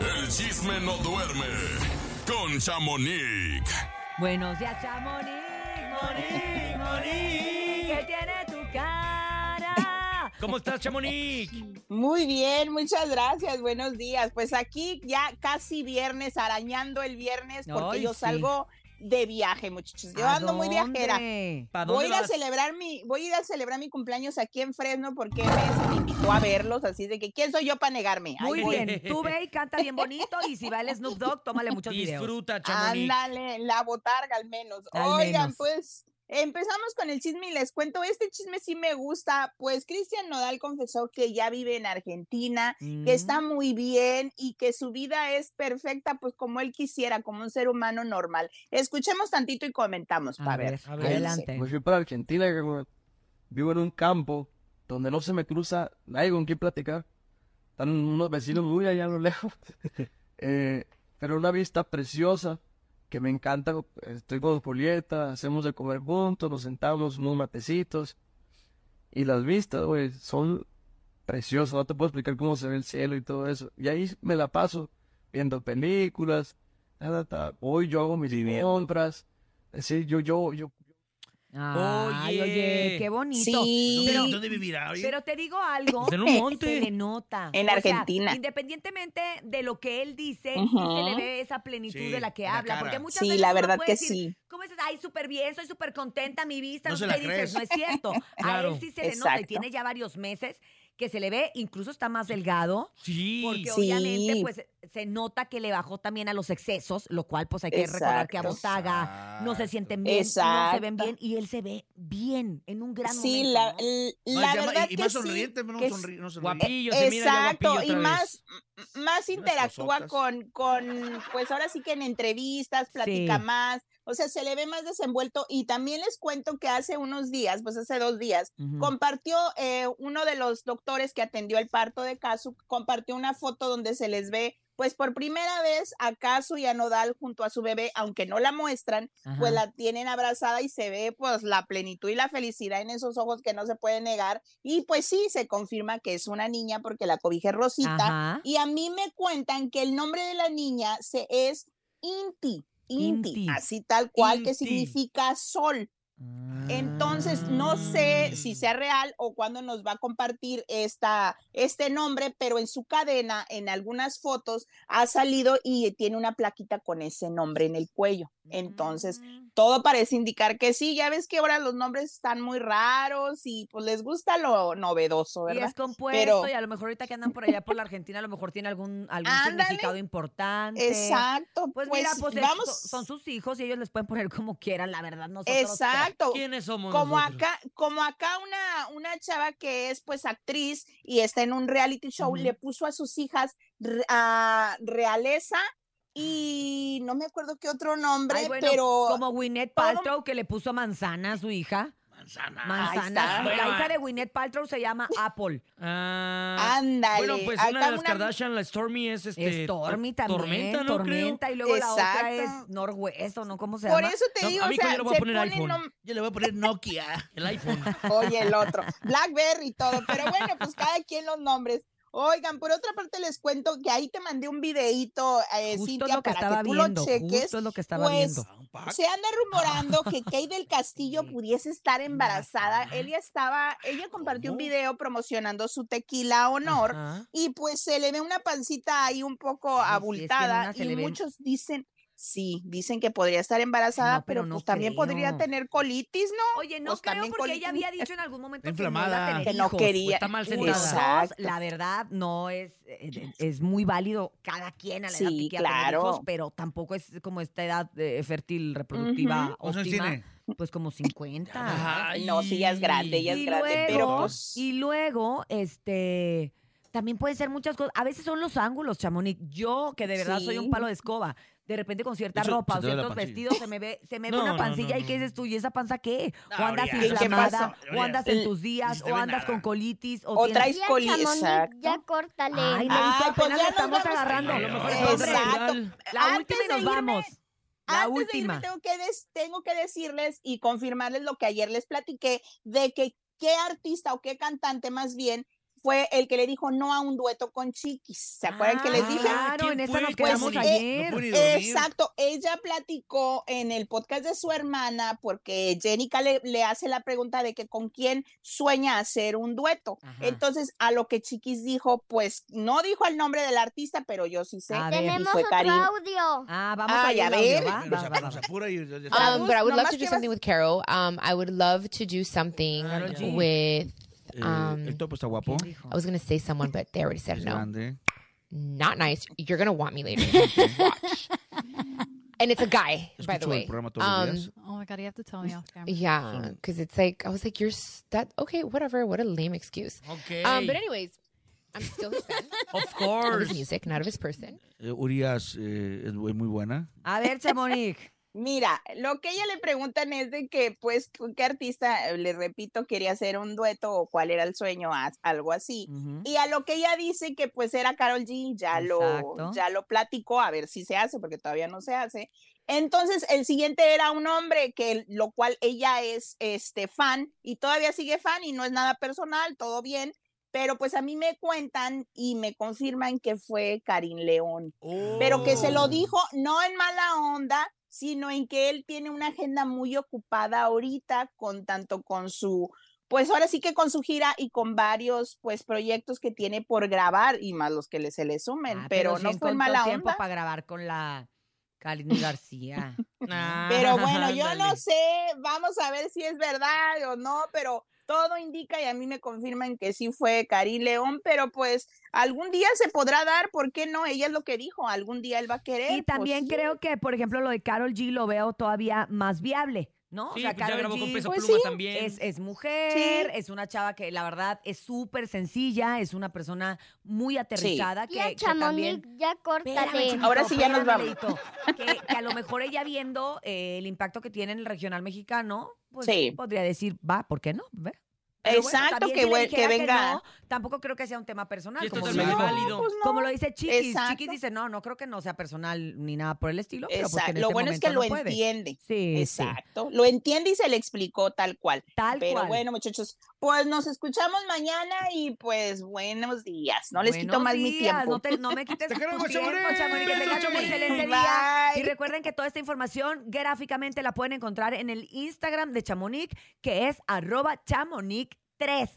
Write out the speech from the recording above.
El chisme no duerme con Chamonix. Buenos días, Chamonix. Monix, Monix. ¿Qué tiene tu cara? ¿Cómo estás, Chamonix? Muy bien, muchas gracias. Buenos días. Pues aquí ya casi viernes, arañando el viernes, porque Ay, yo sí. salgo de viaje, muchachos. Yo ¿A ando muy viajera. Voy a ir celebrar mi, voy a ir a celebrar mi cumpleaños aquí en Fresno porque MS me invitó a verlos, así de que quién soy yo para negarme. Ahí Muy voy. bien. Tú ve y canta bien bonito y si va el Snoop Dogg, tómale muchos videos. Disfruta. Ándale, la botarga al menos. Al Oigan, menos. pues empezamos con el chisme y les cuento, este chisme sí me gusta, pues Cristian Nodal confesó que ya vive en Argentina, Mm. que está muy bien y que su vida es perfecta, pues como él quisiera, como un ser humano normal. Escuchemos tantito y comentamos, para ver. ver, a ver. adelante. Me fui para Argentina, vivo en un campo donde no se me cruza nadie con quien platicar. Están unos vecinos muy allá a lo lejos. Eh, pero una vista preciosa que me encanta. Estoy con Julieta, hacemos de comer juntos, nos sentamos unos matecitos. Y las vistas, güey, son preciosas. No te puedo explicar cómo se ve el cielo y todo eso. Y ahí me la paso viendo películas. Voy, yo hago mis compras. Es decir, yo, yo, yo Ay, Oye. oye, qué bonito. Sí. Pero, ¿Dónde vivirá? oye? pero te digo algo. En un monte. Se le nota. En O sea, Argentina. independientemente de lo que él dice, sí se le ve esa plenitud Sí, de la que en la habla. Porque muchas Sí, veces la uno verdad puede que decir, sí. ¿Cómo dices? Ay, súper bien, soy súper contenta, mi vista. No No, se sé la qué dices. crees. No es cierto. A Claro. él sí se le nota y Exacto. tiene ya varios meses que se le ve, incluso está más delgado. Sí. Porque Sí. obviamente, pues, se nota que le bajó también a los excesos, lo cual, pues, hay que recordar que a Exacto. Botaga no se sienten bien, no se ven Exacto. bien, y él se ve bien, en un gran Sí, momento, la, Más la verdad y, y que más sí, sonriente, no, sonri- no sonríe. Guapillo, se mira ya Exacto, guapillo y otra más, vez. Más interactúa con, con, pues ahora sí que en entrevistas, platica Sí. más, o sea, se le ve más desenvuelto y también les cuento que hace unos días, pues hace dos días, compartió eh, uno de los doctores que atendió el parto de Casu, compartió una foto donde se les ve, pues por primera vez a Casu y a Nodal junto a su bebé, aunque no la muestran, pues la tienen abrazada y se ve pues la plenitud y la felicidad en esos ojos que no se puede negar y pues sí, se confirma que es una niña porque la cobija es rosita Ajá. y a mí me cuentan que el nombre de la niña se es Inti, Inti, Inti. así tal cual que significa sol. Entonces, no sé si sea real o cuándo nos va a compartir esta, este nombre, pero en su cadena, en algunas fotos, ha salido y tiene una plaquita con ese nombre en el cuello. Entonces. Todo parece indicar que sí. Ya ves que ahora los nombres están muy raros y pues les gusta lo novedoso, Y ¿verdad? es compuesto, Pero- y a lo mejor ahorita que andan por allá por la Argentina, a lo mejor tiene algún, algún Ándale. significado importante. Exacto. Pues, Pues, mira, pues es- vamos. son, son sus hijos y ellos les pueden poner como quieran, la verdad, nosotros. Exacto. ¿Quiénes somos como nosotros? acá, como acá una, una chava que es pues actriz y está en un reality show, le puso a sus hijas a realeza y no me acuerdo qué otro nombre, Ay, bueno, pero Como Gwyneth Paltrow que le puso manzana a su hija. Manzana. Manzana. La hija de Gwyneth Paltrow se llama Apple. Ah, ándale. bueno, pues una de las una- Kardashian, la Stormy, es este. Stormy to- también. Tormenta, ¿no? Tormenta, y luego la otra es ¿o no? ¿Cómo se Por llama? eso te No, digo, a mí o sea, yo le voy a poner iPhone. nom- Yo le voy a poner Nokia. El iPhone. Oye, el otro. Blackberry y todo. Pero bueno, pues cada quien los nombres. Oigan, por otra parte les cuento que ahí te mandé un videíto, eh, Cintia, para estaba que tú viendo. lo cheques. Justo lo que estaba pues, viendo. Ah. Se anda rumorando que Kay del Castillo pudiese estar embarazada. Ella estaba, ella compartió un video promocionando su tequila honor Ajá. y pues se le ve una pancita ahí un poco Ay, sí, es que en abultada y muchos dicen, sí, dicen que podría estar embarazada, No, pero pero, no pues también podría tener colitis, ¿no? Oye, no pues, creo porque ella había dicho en algún momento que no Que hijos. quería. Está mal sentada. la verdad no es, eh, es muy válido cada quien a la edad que tener hijos, pero tampoco es como esta edad eh, fértil reproductiva Ujú. ¿Cuántos años óptima, tiene? pues como 50. Ay. No, sí, ya es grande, ya es y grande, luego, pero pues... y luego, este, también pueden ser muchas cosas. A veces son los ángulos, Chamonix. Yo, que de verdad soy un palo de escoba, de repente con cierta hecho, ropa o ciertos vestidos se me ve, se me ve una no, pancilla no, y ¿qué dices tú? ¿Y esa panza qué? o andas Urias, ¿qué inflamada, o andas en tus días, o andas nada. con colitis, o, O traes Ya, coli, Chamonix, exacto. ya córtale. Ay, Lerito, Ah, pues apenas ya estamos vamos. agarrando. Exacto. La última y nos vamos. La Antes de irme, última. tengo que, des- tengo que decirles y confirmarles lo que ayer les platiqué de que qué artista o qué cantante más bien fue el que le dijo no a un dueto con Chiquis. ¿Se acuerdan que les dije? Claro, en ¿quién esa fue? nos Pues, quedamos eh, no dormir. Exacto, ella platicó en el podcast de su hermana porque Jenica le, le hace la pregunta de que con quién sueña hacer un dueto. Ajá. Entonces, a lo que Chiquis dijo, pues no dijo el nombre del artista, pero yo sí sé. A Tenemos fue otro audio. Ah, vamos Ay, a ver. Um, but I would love to do something with Carol. Um, I would love to do something with. Um, el topo está guapo. I was gonna say someone, but they already said Es no. grande. Not nice. You're gonna want me later. Watch. And it's a guy, by the Escucho el way. programa todos los Um, días. Oh my god, you have to tell me off camera. yeah, because it's like I was like, you're s- that okay? Whatever. What a lame excuse. Okay. Um, but anyways, I'm still his fan of of course. his music, not of his person. Eh, Urias eh, es muy muy buena. A ver, Chamonix. Mira, lo que ella le preguntan es de que, pues, ¿qué artista, eh, le repito, quería hacer un dueto o cuál era el sueño, algo así? Y a lo que ella dice que pues era Carol G, ya Exacto. lo, ya lo platicó, a ver si se hace, porque todavía no se hace. Entonces, el siguiente era un hombre que lo cual ella es este fan y todavía sigue fan y no es nada personal, todo bien, pero pues a mí me cuentan y me confirman que fue Karim León, pero que se lo Oh. dijo no en mala onda, sino en que él tiene una agenda muy ocupada ahorita con tanto con su pues ahora sí que con su gira y con varios pues proyectos que tiene por grabar y más los que le, se le sumen, Ah, pero, sí no fue mala tiempo onda. para grabar con la Karina García. Pero bueno, yo no sé, vamos a ver si es verdad o no, pero todo indica y a mí me confirman que sí fue Cari León, pero pues algún día se podrá dar, ¿por qué no? Ella es lo que dijo, algún día él va a querer. Y también pues, creo que, por ejemplo, lo de Carol G lo veo todavía más viable, ¿no? Sí, pues ya grabó con Peso pues Pluma sí, también. Es, es mujer, es una chava que la verdad es súper sencilla, es una persona muy aterrizada que, Ya, que también... Chamonix, ya córtale. Chiquito, Ahora sí ya nos vamos. Leito. Que, que a lo mejor ella viendo eh, el impacto que tiene en el regional mexicano, pues Sí. podría decir, va, ¿por qué no? Ve. Pero bueno, Exacto, también que si que dijera venga. no, tampoco creo que sea un tema personal. Sí, es como, dijo- válido. pues no. como lo dice Chiquis. Exacto. Chiquis dice, no, no creo que no sea personal ni nada por el estilo. Pero pues que Exacto. en Lo este bueno es que lo no puede. entiende. Sí, sí, Exacto. Lo entiende y se le explicó tal cual. tal Pero cual. bueno, muchachos, pues nos escuchamos mañana y pues buenos días. No les quito Buenos más mi días, tiempo. No, te- no me quites Te tu queremos, tiempo, Chamonix. Chamonix, que Besos, tengas un Chamonix. excelente día. Y recuerden que toda esta información gráficamente la pueden encontrar en el Instagram de Chamonix, que es arroba chamonix3.